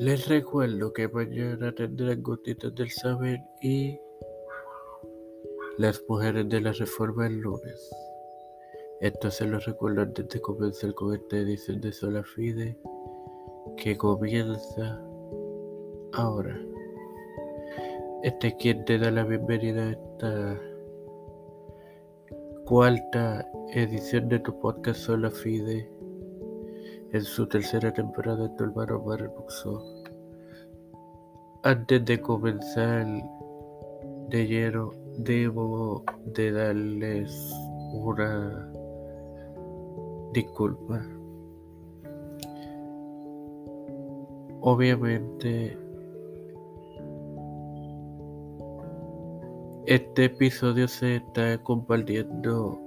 Les recuerdo que mañana tendrán gotitas del saber y las mujeres de la reforma el lunes. Esto se lo recuerdo antes de comenzar con esta edición de Sola Fide que comienza ahora. Este es quien te da la bienvenida a esta cuarta edición de tu podcast Sola Fide en su tercera temporada de tu hermano Mario Antes de comenzar de lleno, debo de darles una disculpa. Obviamente, este episodio se está compartiendo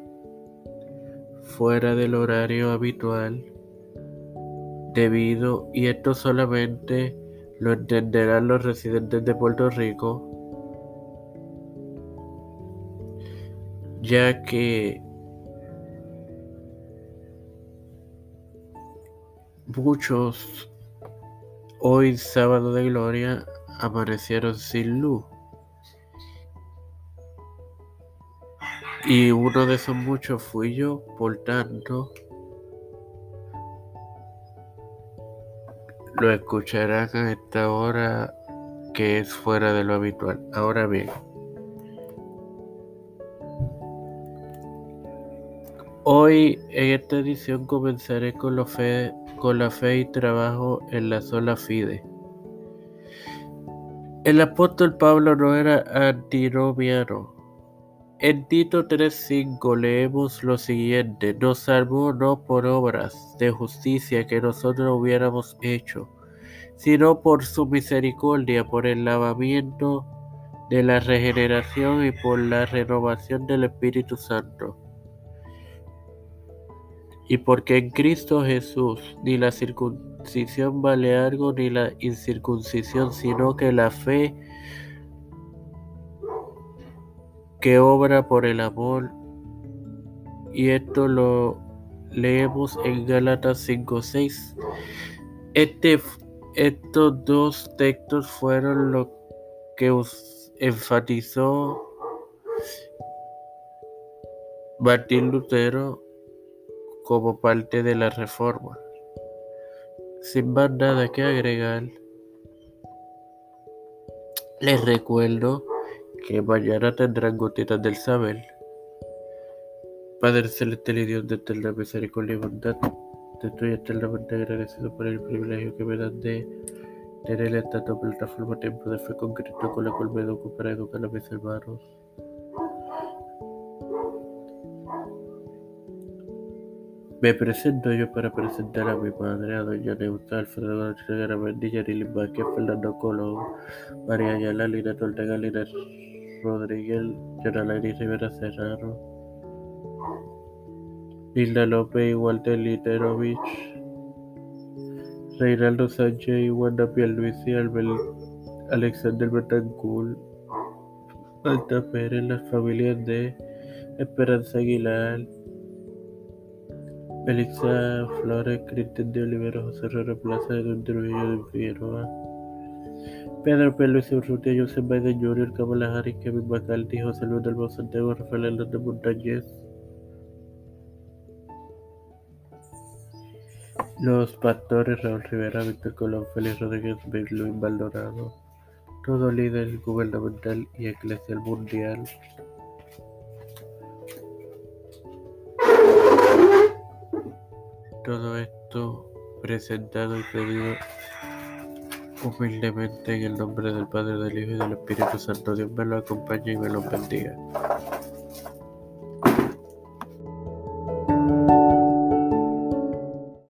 fuera del horario habitual debido, y esto solamente lo entenderán los residentes de Puerto Rico, ya que muchos hoy sábado de gloria amanecieron sin luz. Y uno de esos muchos fui yo, por tanto, lo escucharán a esta hora que es fuera de lo habitual. Ahora bien, hoy en esta edición comenzaré con, fe, con la fe y trabajo en la sola fide. El apóstol Pablo no era en Tito 3.5 leemos lo siguiente, nos salvó no por obras de justicia que nosotros hubiéramos hecho, sino por su misericordia, por el lavamiento de la regeneración y por la renovación del Espíritu Santo. Y porque en Cristo Jesús ni la circuncisión vale algo ni la incircuncisión, sino que la fe que obra por el amor. Y esto lo leemos en Gálatas 5.6. Este, estos dos textos fueron lo que enfatizó Martín Lutero como parte de la reforma. Sin más nada que agregar, les recuerdo que mañana tendrán gotitas del saber. Padre celestial y Dios de eterna misericordia y bondad, te estoy eternamente agradecido por el privilegio que me dan de tener esta plataforma tiempo de fe con Cristo con la cual me educo para educar a mis hermanos. Me presento yo para presentar a mi madre, a doña Neusta, Alfredo García Garamendi, Yarili Vázquez, Fernando Colón, María Ayala, Lina Ortega, Lina Rodríguez, Yoralairi Rivera Serrano, Hilda López y Walter Literovich, Reinaldo Sánchez y Wanda Pierluisi, Alexander Betancourt, Alta Pérez, las familias de Esperanza Aguilar, Melissa Flores, Cristian de Olivera, José Herrera Plaza, Edwin Trujillo de Figueroa, Pedro P. Luis Urrutia, Joseph Biden Jr., Kamala Harris, Kevin McCarthy, José Luis del Santiago, Rafael Hernández Montañez. Los pastores Raúl Rivera, Víctor Colón, Félix Rodríguez, Luis Maldonado, todo líder gubernamental y eclesial mundial. Todo esto presentado y pedido humildemente en el nombre del Padre, del Hijo y del Espíritu Santo. Dios me lo acompañe y me lo bendiga.